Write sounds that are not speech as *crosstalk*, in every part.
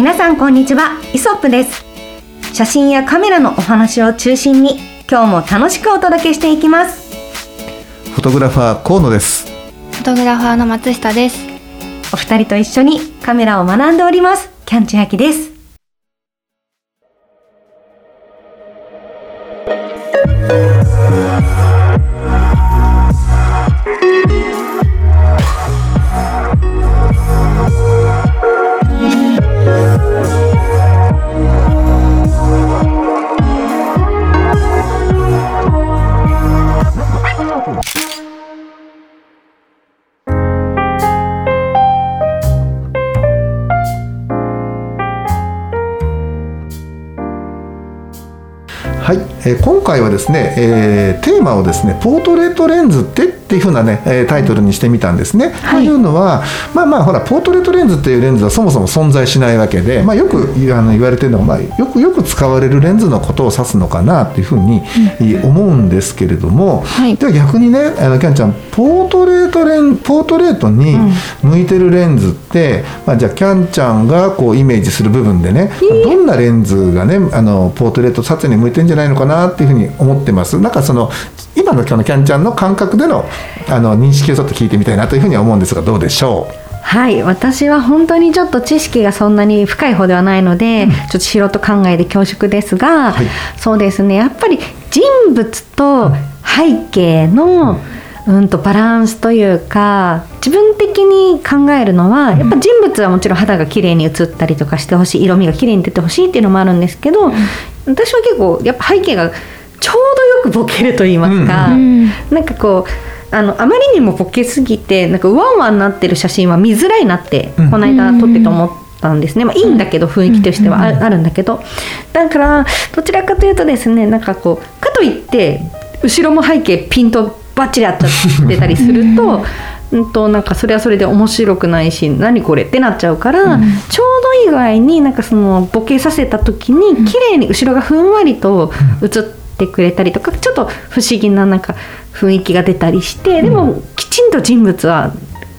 皆さんこんにちは。イソップです。写真やカメラのお話を中心に今日も楽しくお届けしていきます。フォトグラファー河野です。フォトグラファーの松下です。お二人と一緒にカメラを学んでおります。キャンチュヤキです今回はですね、えーテーマをですねポートレートレンズってっていう風なね、えータイトルにしてみたんですね。というのはまあまあほらポートレートレンズっていうレンズはそもそも存在しないわけで、まあ、よく言あの言われてるのは、まあ、よくよく使われるレンズのことを指すのかなっていうふうに思うんですけれども、はい。では逆にねあのキャンちゃんポートレートレンポートレートに向いてるレンズって、まあ、じゃあキャンちゃんがこうイメージする部分でね、どんなレンズがねあのポートレート撮影に向いてるんじゃないのかなっていうふうに思ってます。なんかその今の今日のキャンちゃんの感覚でのあの認識をちょっと聞いてみたいなというふうには思うんですがどうでしょう？はい。私は本当にちょっと知識がそんなに深い方ではないので、ちょっと素人考えで恐縮ですが、はい。そうですね。やっぱり人物と背景の、うん。とバランスというか自分的に考えるのはやっぱ人物はもちろん肌が綺麗に映ったりとかしてほしい色味が綺麗に出てほしいっていうのもあるんですけど、私は結構やっぱ背景がちょうどよくボケると言いますか、うん。なんかこうあのあまりにもボケすぎてなんかワンワンなってる写真は見づらいなって、うん。この間撮ってて思ったんですね、まあ、いいんだけど雰囲気としてはあ,、あるんだけど。だからどちらかというとですねなんかこうかといって後ろも背景ピンとバッチリ合っちゃってたりすると。うん。となんかそれはそれで面白くないし何これってなっちゃうから、ちょうどいい具合になんかそのボケさせた時に綺麗に後ろがふんわりと映ってくれたりとかちょっと不思議ななんか雰囲気が出たりしてでもきちんと人物は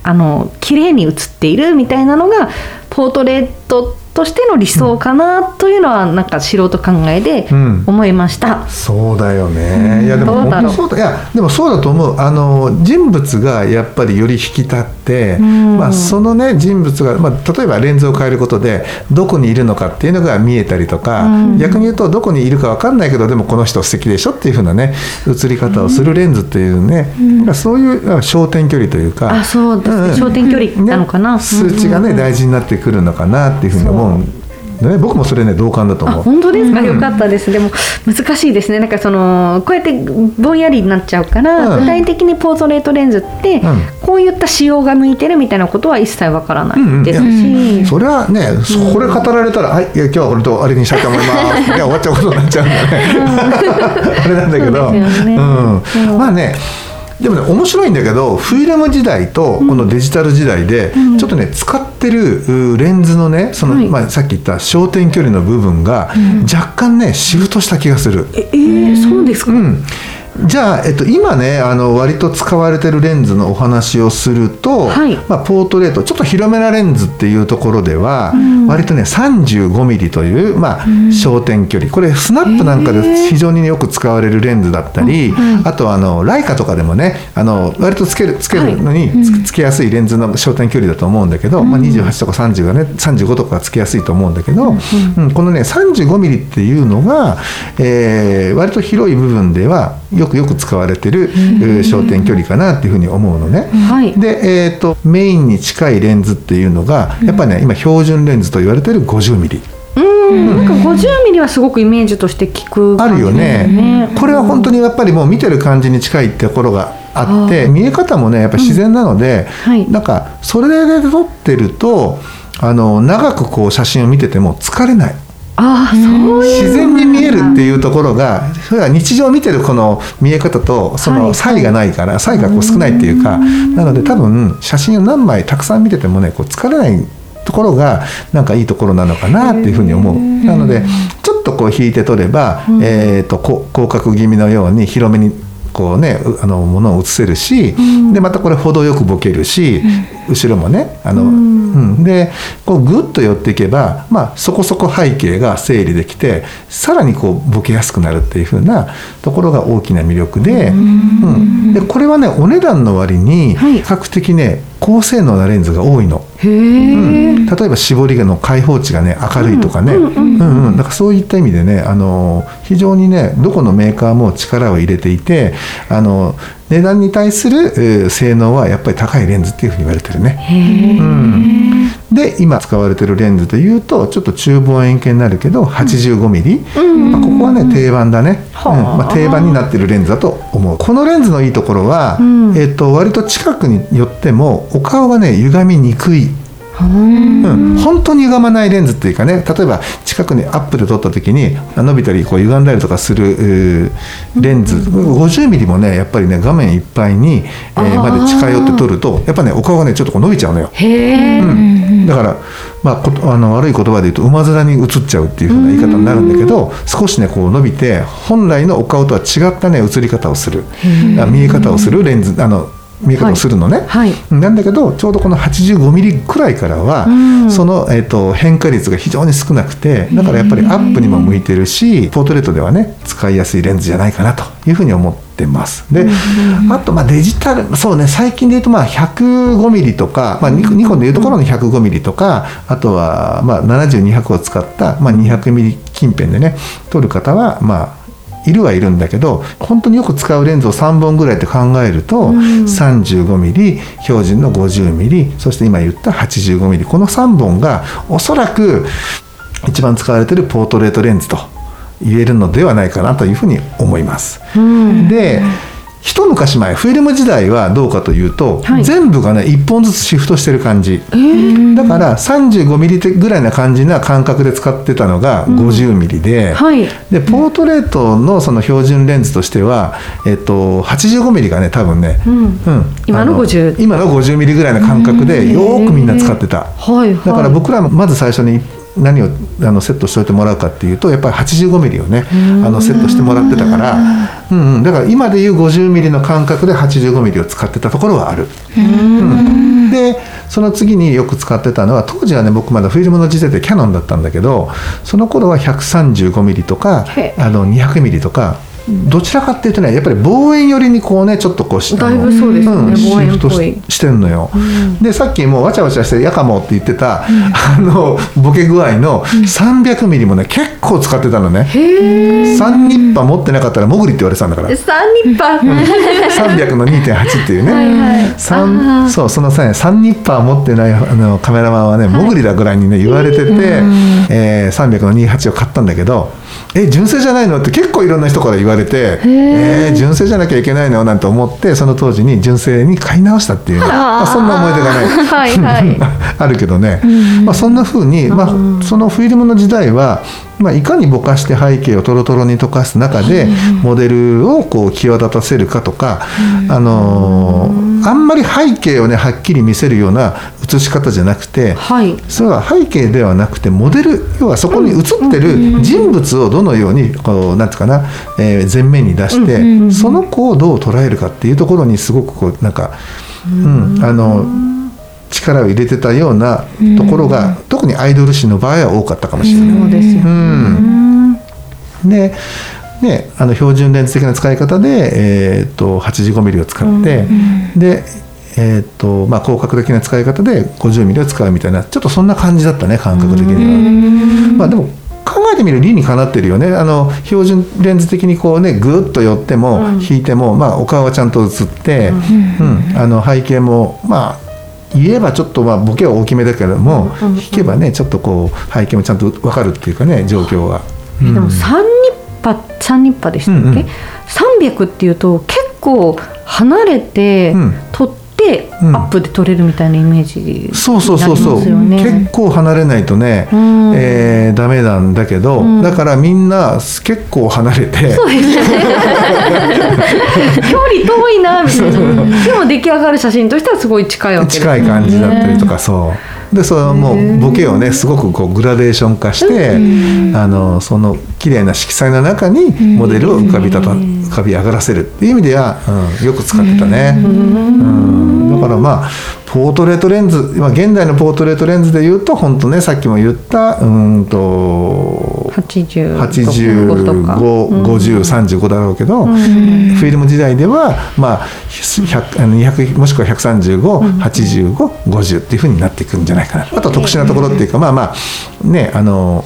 あの綺麗に写っているみたいなのがポートレートとしての理想かなというのはなんか素人考えでうん。思いました。そうだよね、いやでも本当そうだ。いやでもそうだと思う。あの人物がやっぱりより引き立って、ん。まあ、そのね人物が、まあ、例えばレンズを変えることでどこにいるのかっていうのが見えたりとか、逆に言うとどこにいるか分かんないけどでもこの人素敵でしょっていうふうなね映り方をするレンズっていうね、なんかそういうあ焦点距離というかあそうですね、ん。焦点距離なのかな、ね数値がね、大事になってくるのかなっていうふうに思うん。でね僕もそれね同感だとあ思う。本当ですか、よかったです。でも難しいですね。なんかそのこうやってぼんやりになっちゃうから、うん。具体的にポートレートレンズって、うん。こういった仕様が向いてるみたいなことは一切わからなうんうん。いですし、それはね、そこれ語られたら、はい、いや今日はこれとあれにしたいと思います。*laughs* いや終わっちゃうことになっちゃうんだね。*laughs* あれなんだけど、ね。まあね。でもね面白いんだけどフィルム時代とこのデジタル時代でちょっとね使ってるうレンズのねその、はい。まあ、さっき言った焦点距離の部分が若干ねシフトした気がする。ええーそうですか、うん、じゃあ、えっと、今ねあの割と使われてるレンズのお話をすると、はい。まあ、ポートレートちょっと広めなレンズっていうところでは、割とね 35mm という、まあ、焦点距離。これスナップなんかで非常によく使われるレンズだったり、あとあのライカとかでもねあの割とつけるつけるのにつ,、つけやすいレンズの焦点距離だと思うんだけど、まあ、28とか30がね35とかつけやすいと思うんだけど、うん。このね 35mm っていうのが、えー割と広い部分ではよくよく使われてる、えー焦点距離かなっていうふうに思うのね。はい。で、えー、とメインに近いレンズっていうのがやっぱりね今標準レンズと言われてる 50mm うん。なんか50ミリはすごくイメージとして聞くあるよね。これは本当にやっぱりもう見てる感じに近いってところがあって見え方もねやっぱ自然なので、はい。なんかそれで撮ってるとあの長くこう写真を見てても疲れない。ああそう自然に見えるっていうところがそれは日常見てるこの見え方とそはい。の差異がないから差異がこう少ないっていうかなので多分写真を何枚たくさん見ててもねこう疲れないところがなんかいいところなのかなっていうふうに思う。なのでちょっとこう引いて撮れば、えー、とこ広角気味のように広めにこうねうあのものを映せるし、でまたこれ程よくボケるし、後ろもねあの、うん。でこうグッと寄っていけば、まあ、そこそこ背景が整理できてさらにこうボケやすくなるっていう風なところが大きな魅力で,、うん、でこれはねお値段の割にはい。比較的ね高性能なレンズが多いの。うん。例えば絞りの開放値がね明るいとかね、うんうん。だからそういった意味でねあの非常にねどこのメーカーも力を入れていてあの値段に対する、えー性能はやっぱり高いレンズっていうふうに言われてるね。うん。で今使われてるレンズというとちょっと中望遠鏡になるけど 85mm、まあ、ここはね定番だね、はあ。うん。まあ、定番になってるレンズだと思う。このレンズのいいところは、ん。えっと割と近くに寄ってもお顔がね歪みにくい。うん、本当に歪まないレンズっていうかね例えば近くにアップで撮った時に伸びたりこう歪んだりとかするレンズ、50ミリもねやっぱりね画面いっぱいに、えーまで近寄って撮るとやっぱねお顔がねちょっとこう伸びちゃうのよ。へえ、だから、まあ、ことあの悪い言葉で言うと馬面に映っちゃうっていう風な言い方になるんだけど少しねこう伸びて本来のお顔とは違ったね映り方をする。あ見え方をするレンズあの見え方をするのね、はい。なんだけどちょうどこの85ミリくらいからは、その、えー、と変化率が非常に少なくてだからやっぱりアップにも向いてるしポートレートではね使いやすいレンズじゃないかなというふうに思ってます。で、あとまあデジタルそうね最近で言うとまあ105ミリとか、まあ、ニコニコンでいうところの105ミリとかあとはまあ70200を使った、まあ、200ミリ近辺でね撮る方はまあいるはいるんだけど本当によく使うレンズを3本ぐらいって考えると、35ミリ標準の50ミリそして今言った85ミリこの3本がおそらく一番使われているポートレートレンズと言えるのではないかなというふうに思います。で一昔前フィルム時代はどうかというと、はい。全部がね1本ずつシフトしてる感じ、だから35ミリぐらいな感じな感覚で使ってたのが50ミリで、はい。でポートレートのその標準レンズとしては、えっと、85ミリがね多分ね、ん。今のあ50今の50ミリぐらいの感覚でよーくみんな使ってた。はいはい。だから僕らもまず最初に何をあのセットしておいてもらうかっていうとやっぱり85ミリをねあのセットしてもらってたから、うん。うん、だから今でいう50ミリの感覚で85ミリを使ってたところはある。うん。でその次によく使ってたのは当時はね僕まだフィルムの時代でキャノンだったんだけどその頃は135ミリとかあの200ミリとかどちらかっていうとねやっぱり望遠寄りにこうねちょっとこうしだいぶそうですよねんシフトししてんのよ、でさっきもうわちゃわちゃして「やかも」って言ってた、あのボケ具合の300ミリもね結構使ってたのね。へえ3ニッパ持ってなかったら潜りって言われてたんだから。三ニッパ300の2.8っていうね、はいそうそのさ3ニッパー持ってないあのカメラマンはね潜りだぐらいにね言われてて、えー300の28を買ったんだけど「え純正じゃないの?」って結構いろんな人から言われて「えー純正じゃなきゃいけないの?」なんて思ってその当時に純正に買い直したっていうね、まあ、そんな思い出がない。は *laughs* いはい。*laughs* あるけどね、まあ、そんな風に、まあ、そのフィルムの時代は、まあ、いかにぼかして背景をトロトロに溶かす中でモデルをこう際立たせるかとか、あのーあんまり背景をねはっきり見せるような写し方じゃなくて、はい。それは背景ではなくてモデル要はそこに写ってる人物をどのようにこうなんていうかな、えー前面に出して、その子をどう捉えるかっていうところにすごくこうなんか、うん、あの力を入れてたようなところが、特にアイドル誌の場合は多かったかもしれない。そうですようん。でね、あの標準レンズ的な使い方で、えー、と 85mm を使って、で、えーとまあ、広角的な使い方で 50mm を使うみたいなちょっとそんな感じだったね感覚的には。まあ、でも考えてみる理にかなってるよね。あの標準レンズ的にこうねぐっと寄っても引いても、まあ、お顔はちゃんと映って、うん。あの背景もまあ言えばちょっとまあボケは大きめだけども、引けばねちょっとこう背景もちゃんと分かるっていうかね状況が。えでも三ニッパ三ニッパでしたっけ、うんうん。三百っていうと結構離れてうん。撮ってアうん。ップで撮れるみたいなイメージそうそうそうそう、になりますよね結構離れないとね、うん。えーダメなんだけど、うん。だからみんな結構離れて。そうですね。*laughs* 距離遠いなみたいな。でも出来上がる写真としてはすごい近いわけです近い感じだったりとか、そでそのもうボケをねすごくこうグラデーション化して、あのその綺麗な色彩の中にモデルを浮かびたた浮かび上がらせるっていう意味では、うん、よく使ってたね。うん、だからまあポートレートレンズ、まあ、現代のポートレートレンズで言うと本当ねさっきも言ったうんと85とか855035だろうけど、フィルム時代ではまあ100あの200もしくは1358550っていうふうになっていくんじゃないかな。あと特殊なところっていうかまあまあねあの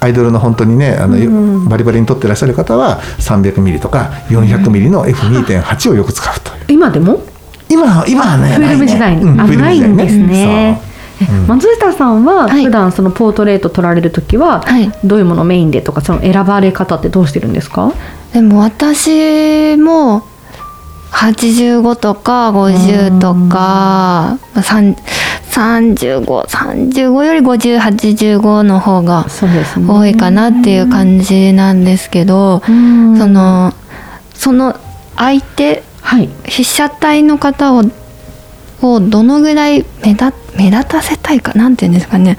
アイドルの本当にねあの、バリバリに撮ってらっしゃる方は300ミリとか400ミリの F2.8 をよく使うという。今でも？今今はねフィルム時代に、うんあフィルム時代ないんですね。え松下さんははい普段そのポートレート撮られる時ははいどういうものをメインでとかその選ばれ方ってどうしてるんですか？でも私も85とか50とか3 3535より5085の方がそうですね。多いかなっていう感じなんですけど、うんそのその相手はい。被写体の方ををどのぐらい目立目立たせたいかなんていうんですかね。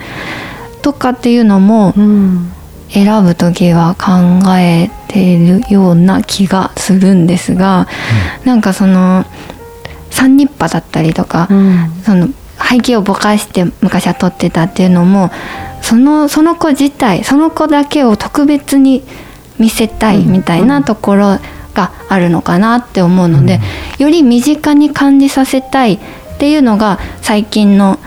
とかっていうのもうん。選ぶ時は考えているような気がするんですが、なんかその三日波だったりとか、うん。その背景をぼかして昔は撮ってたっていうのもそのその子自体その子だけを特別に見せたいみたいなところがあるのかなって思うので、より身近に感じさせたいっていうのが最近の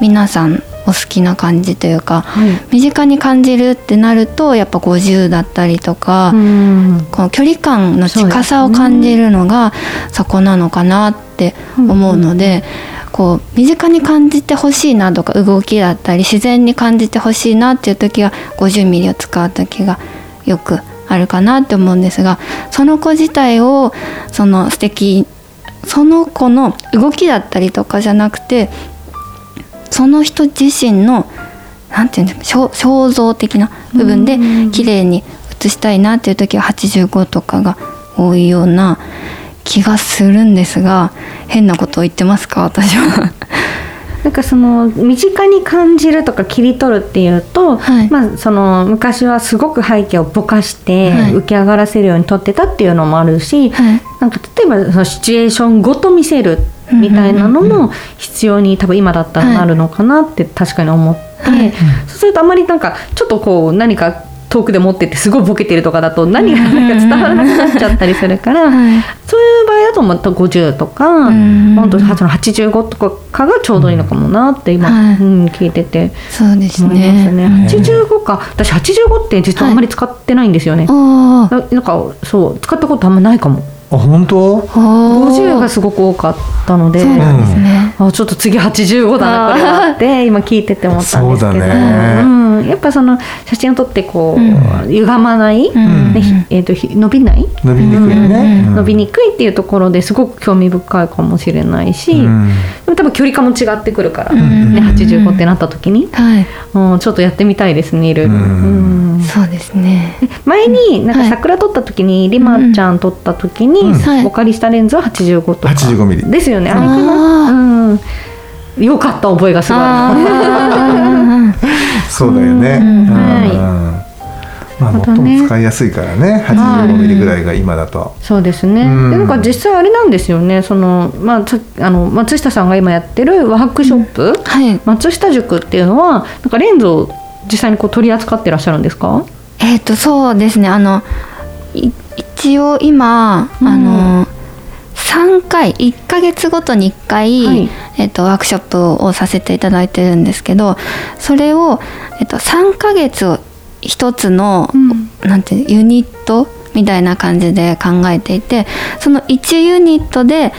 皆さんお好きな感じというか、はい。身近に感じるってなるとやっぱ50だったりとか、うん。この距離感の近さを感じるのがそこなのかなって思うので、こう身近に感じてほしいなとか動きだったり自然に感じてほしいなっていう時は50ミリを使う時がよくあるかなって思うんですがその子自体をその素敵その子の動きだったりとかじゃなくてその人自身のなんていうんですか肖肖像的な部分で綺麗に写したいなっていう時は85とかが多いような気がするんですが変なことを言ってますか？私は。なんかその身近に感じるとか切り取るっていうと、はい。まあその昔はすごく背景をぼかしてはい。浮き上がらせるように撮ってたっていうのもあるし、はい。なんか例えばそのシチュエーションごと見せるみたいなのも必要に多分今だったらなるのかなって確かに思って、はい。そうするとあまりなんかちょっとこう何か遠くで持っててすごいボケてるとかだと何がなんか伝わらなくなっちゃったりするから、はい。そういう場合だとまた50とか、ん。本当にその85とかがちょうどいいのかもなって今、はい。うん、聞いてて。そうです思いますね。ね。85か。私85って実はあんまり使ってないんですよね。おー。ななんかそう使ったことあんまないかも。あ本当？おー50がすごく多かったので。そうなんですね。あちょっと次85だなこれはって今聞いてて思ったんですけど。そうだね。うん、やっぱその写真を撮ってこう、うん。歪まない、ん。ねひえー、とひ伸びない、伸びにくいね、伸びにくいっていうところですごく興味深いかもしれないし、うん。でも多分距離感も違ってくるから、んね、85ってなった時に、はい。うん、ちょっとやってみたいですねいろいろ。うん。うん。そうですね。前になんかはい。桜撮った時に、リマちゃん撮った時に、お借りしたレンズは85とか。85ミリ。ですよねあれかあなうんよかった覚えがすごいあ *laughs* そうだよね、うん。うん。まあ最も使いやすいからね85ミリぐらいが今だと、そうですね、うん。でなんか実際あれなんですよね。その、まあ、さあの松下さんが今やってるワークショップ、ーはい。松下塾っていうのはなんかレンズを実際にこう取り扱ってらっしゃるんですか？えっ、とそうですね。あのい一応今、うん。あの3回1ヶ月ごとに1回、はい。えっとワークショップをさせていただいてるんですけどそれを、えっと3ヶ月を一つの、うん。なんてユニットみたいな感じで考えていてその1ユニットで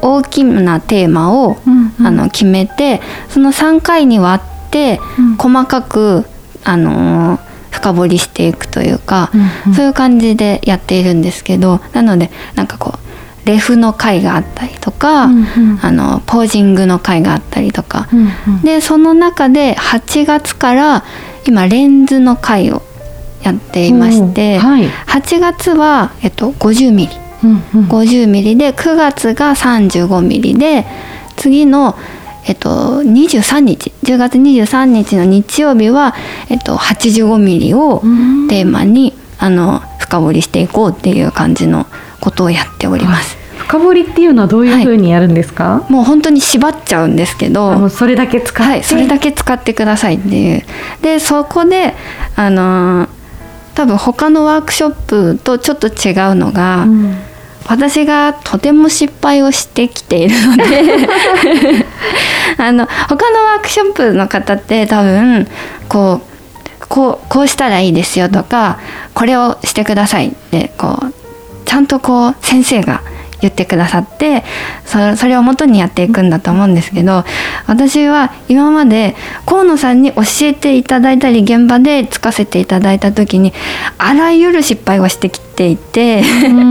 大きなテーマを、うんうん。あの決めてその3回に割って、うん。細かく、あのー深掘りしていくというか、うんうん。そういう感じでやっているんですけどなのでなんかこうレフの回があったりとか、うんうん。あのポージングの回があったりとか、うんうん。でその中で8月から今レンズの回をやっていまして、はい。8月は、えっと、50ミリ。うんうん。50ミリで9月が35ミリで次のえっと、23日10月23日の日曜日は、えっと、85ミリをテーマにあの深掘りしていこうっていう感じのことをやっております。深掘りっていうのはどういうふうにやるんですか、はい、もう本当に縛っちゃうんですけどそれだけ使って、はい、それだけ使ってくださいっていう。でそこであの多分他のワークショップとちょっと違うのが、うん。私がとても失敗をしてきているので *laughs* あの他のワークショップの方って多分こうこうこうしたらいいですよとかこれをしてくださいってこうちゃんとこう先生が言ってくださってそそれを元にやっていくんだと思うんですけど私は今まで河野さんに教えていただいたり現場でつかせていただいた時にあらゆる失敗をしてきていて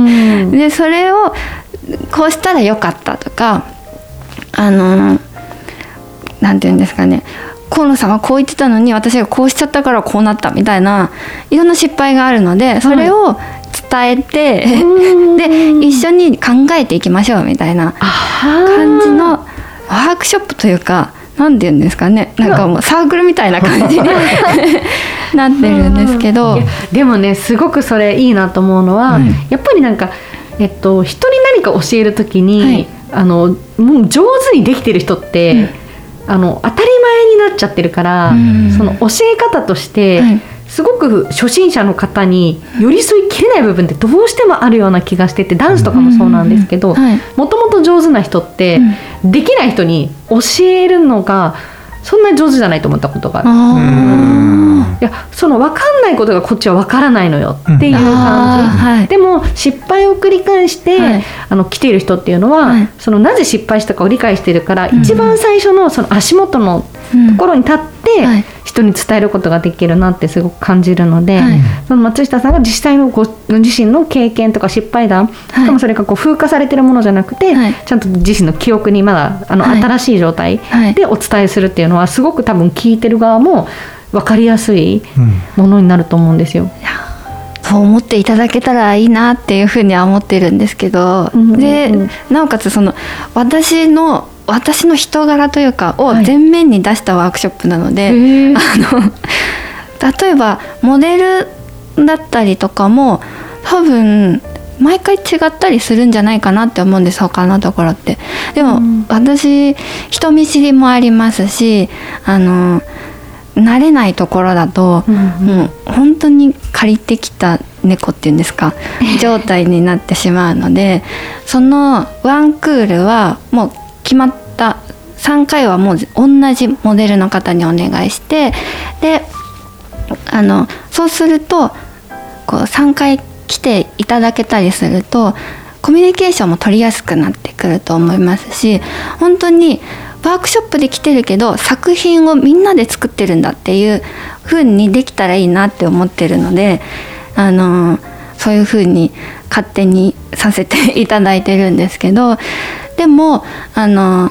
*laughs* でそれをこうしたらよかったとかあの何て言うんですかね河野さんはこう言ってたのに私がこうしちゃったからこうなったみたいないろんな失敗があるのでそれを伝えて、で一緒に考えていきましょうみたいな感じのワークショップというか何て言うんですかね。なんかもうサークルみたいな感じに *laughs* なってるんですけど。でもねすごくそれいいなと思うのは、うん、やっぱりなんか、えっと、人に何か教える時に、はい、あのもう上手にできてる人って、うん。あの当たりなっちゃってるから、うん、その教え方として、はい、すごく初心者の方に寄り添いきれない部分ってどうしてもあるような気がしててダンスとかもそうなんですけどもともと上手な人ってできない人に教えるのがそんなに上手じゃないと思ったことがある。いやその分かんないことがこっちは分からないのよっていう感じ、はい、でも失敗を繰り返して、はい、あの来ている人っていうのは、はい、そのなぜ失敗したかを理解してるから、うん、一番最初のその足元のところに立って、人に伝えることができるなってすごく感じるので、はい、その松下さんが実際のご自身の経験とか失敗談、しかもそれがこう風化されてるものじゃなくて、はい、ちゃんと自身の記憶にまだあの新しい状態でお伝えするっていうのはすごく多分聞いてる側も分かりやすいものになると思うんですよ。うんそう思っていただけたらいいなっていうふうには思ってるんですけど、でなおかつその私の私の人柄というかを前面に出したワークショップなので、はい、あの例えばモデルだったりとかも多分毎回違ったりするんじゃないかなって思うんです他のところって。でも、うん、私人見知りもありますしあの慣れないところだと、うん、もう本当に借りてきた猫っていうんですか *laughs* 状態になってしまうのでそのワンクールはもう決まった3回はもう同じモデルの方にお願いしてであのそうするとこう3回来ていただけたりするとコミュニケーションも取りやすくなってくると思いますし本当にワークショップで来てるけど作品をみんなで作ってるんだっていう風にできたらいいなって思ってるのであのそういう風に勝手にさせていただいてるんですけどでもあの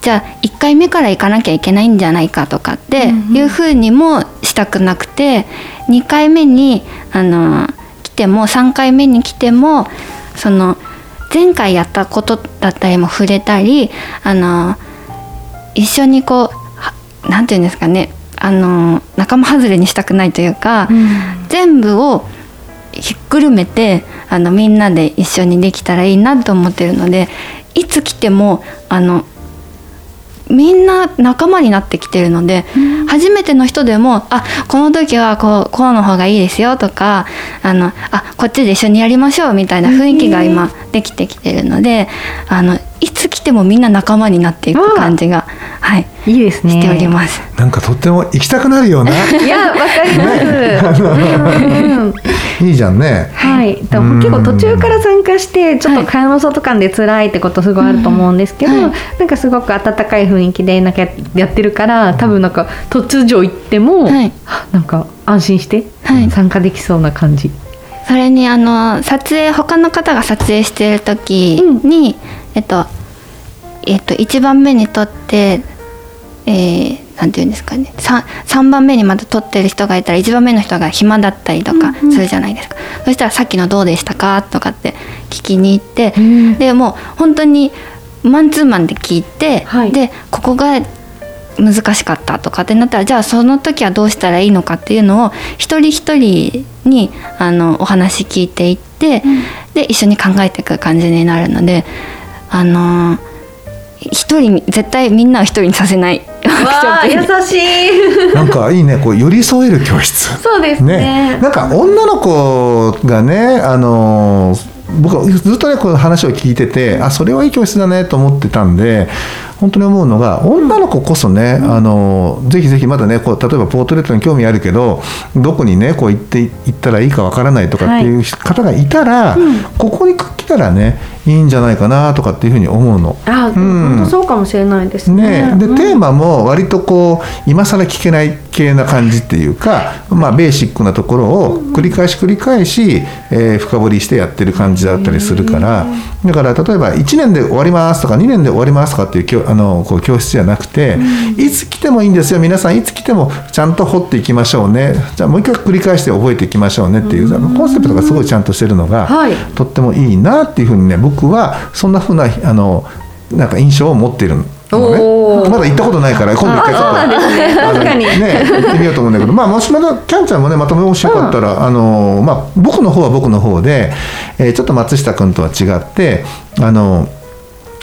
じゃあ1回目から行かなきゃいけないんじゃないかとかっていうふうにもしたくなくて2回目にあの来ても3回目に来てもその前回やったことだったりも触れたりあの一緒にこう何て言うんですかねあの仲間外れにしたくないというか、うん、全部をひっくるめてあのみんなで一緒にできたらいいなと思ってるのでいつ来てもあのみんな仲間になってきてるので、うん、初めての人でもあこの時はこうこうの方がいいですよとかあのあこっちで一緒にやりましょうみたいな雰囲気が今できてきてるのであのいつ来てもみんな仲間になっていく感じが、はい、いいですね。しております。なんかとっても行きたくなるような。いやわかります、いいじゃんね。はい。でも結構途中から参加してちょっと蚊帳の外感で辛いってことすごいあると思うんですけど、はい、なんかすごく温かい雰囲気でなんかやってるから多分なんか突如行っても、はい、なんか安心して参加できそうな感じ、それにあの撮影他の方が撮影してる時に、うん。えっとえっと1番目に撮ってえー、なんていうんですかね。3, 3番目にまた撮ってる人がいたら1番目の人が暇だったりとかするじゃないですか、うんうん、そしたら「さっきのどうでしたか?」とかって聞きに行って、うん、でもう本当にマンツーマンで聞いて、はい。でここが難しかったとかってなったらじゃあその時はどうしたらいいのかっていうのを一人一人にあのお話聞いていって、で一緒に考えていく感じになるのであの一人に絶対みんなを一人にさせない優しい。*laughs* なんかいいねこう寄り添える教室。*laughs* そうですね。なんか女の子がねあの僕はずっとねこの話を聞いててあそれはいい教室だねと思ってたんで本当に思うのが女の子こそね、あのぜひぜひまだねこう例えばポートレートに興味あるけどどこにねこう行って行ったらいいかわからないとかってい。う方がいたら、ここに来たらねいいんじゃないかなとかっていうふうに思うの。あ、うん。本当そうかもしれないですね。ね、でうん。テーマも割とこう今更聞けない系な感じっていうか、まあ、ベーシックなところを繰り返し繰り返し、えー深掘りしてやってる感じだったりするからだから例えば1年で終わりますとか2年で終わりますとかっていう教あのこう教室じゃなくて、いつ来てもいいんですよ。皆さんいつ来てもちゃんと掘っていきましょうね。じゃあもう一回繰り返して覚えていきましょうねっていう、あのコンセプトがすごいちゃんとしてるのが、はい。とってもいいなっていうふうにね僕はそんなふうなあのなんか印象を持っているのね。まだ行ったことないから今度一回ちょっとね。*laughs* 確かに。ね行ってみようと思うんだけど。まあもしまだキャンちゃんもねまとめもしよかったら、あのまあ僕の方は僕の方で、えーちょっと松下君とは違ってあの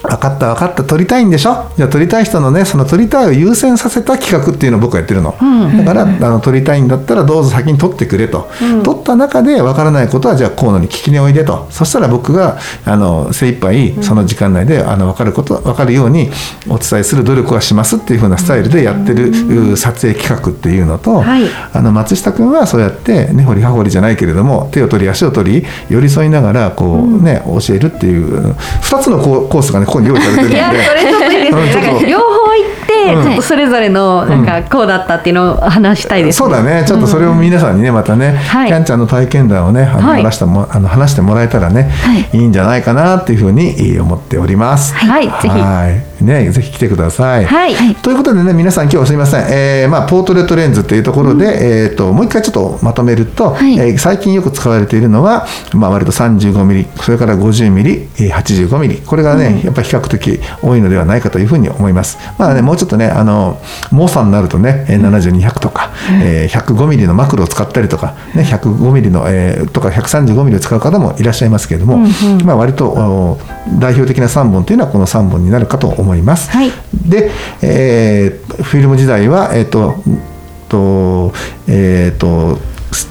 分かった分かった。撮りたいんでしょ？じゃあ撮りたい人のねその撮りたいを優先させた企画っていうのを僕はやってるの、だからあの撮りたいんだったらどうぞ先に撮ってくれと、撮った中で分からないことはじゃあ河野に聞きにおいでと。そしたら僕があの精一杯その時間内であの分かること分かるようにお伝えする努力はしますっていう風なスタイルでやってるう撮影企画っていうのと、はい。あの松下君はそうやって根掘り葉掘りじゃないけれども手を取り足を取り寄り添いながらこう、ね教えるっていう2つのココースがねここに用意されてるので。いやそれちょっといいですね。両方行って、うん。ちょっとそれぞれのなんかこうだったっていうのを話したいです、そうだね。ちょっとそれを皆さんにねまたね、はい。キャンちゃんの体験談をねあのはい。話してもあの話してもらえたらね、はい。い、いんじゃないかなっていうふうにえー思っております。はい。ぜひ。はいねぜひ来てください。はい。ということでね皆さん今日すみません、えーまあ、ポートレートレンズっていうところで、えー、ともう一回ちょっとまとめると、はい。えー最近よく使われているのは、まあ、割と 35mm それから 50mm、えー 85mm これがね、やっぱり比較的多いのではないかというふうに思います。まあねもうちょっとねあの猛者になるとねえー70200とか、えー 105mm のマクロを使ったりとか、ね、105mm の、えーとか 135mm を使う方もいらっしゃいますけれども、まあ、割とお代表的な3本というのはこの3本になるかと思います。はい。で、えーフィルム時代は、えっ、と、と、えっ、と、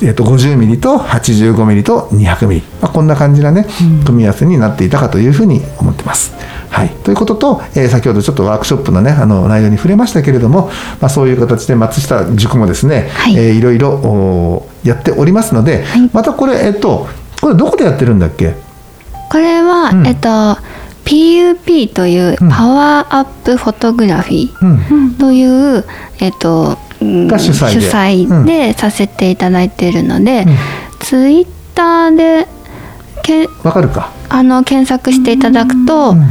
えー、と50ミリと85ミリと200ミリ、まあ、こんな感じなね、組み合わせになっていたかというふうに思ってます。はい、ということと、えー先ほどちょっとワークショップのねあの内容に触れましたけれども、まあ、そういう形で松下塾もですね、はい。えーいろいろおやっておりますので、またこれえっ、とこれどこでやってるんだっけ？これは、うん。えっと PUP といううん。パワーアップフォトグラフィーうん。という、えっとう主催で。させていただいているので、うん。ツイッターでけわかるか、あの検索していただくとうん。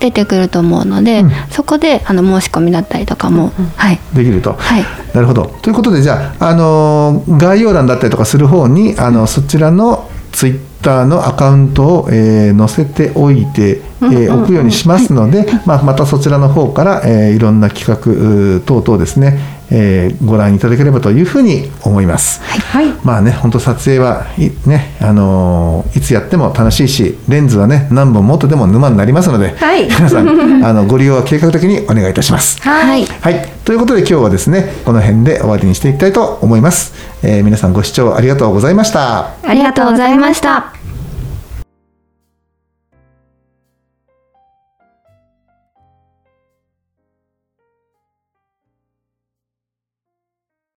出てくると思うので、うん。そこであの申し込みだったりとかも、はい。できると。はい。なるほど。ということでじゃあ、あのー概要欄だったりとかする方にあのそちらのツイッターのアカウントを、えー載せておいて、えー置くようにしますので、まあ、またそちらの方から、えーいろんな企画等々ですね、えーご覧いただければというふうに思います。はい。まあね、本当撮影はいね、あのーいつやっても楽しいし、レンズはね何本持ってでも沼になりますので、はい。皆さん *laughs* あのご利用は計画的にお願いいたします。はい。はい、ということで今日はですねこの辺で終わりにしていきたいと思います、えー皆さんご視聴ありがとうございました。ありがとうございました。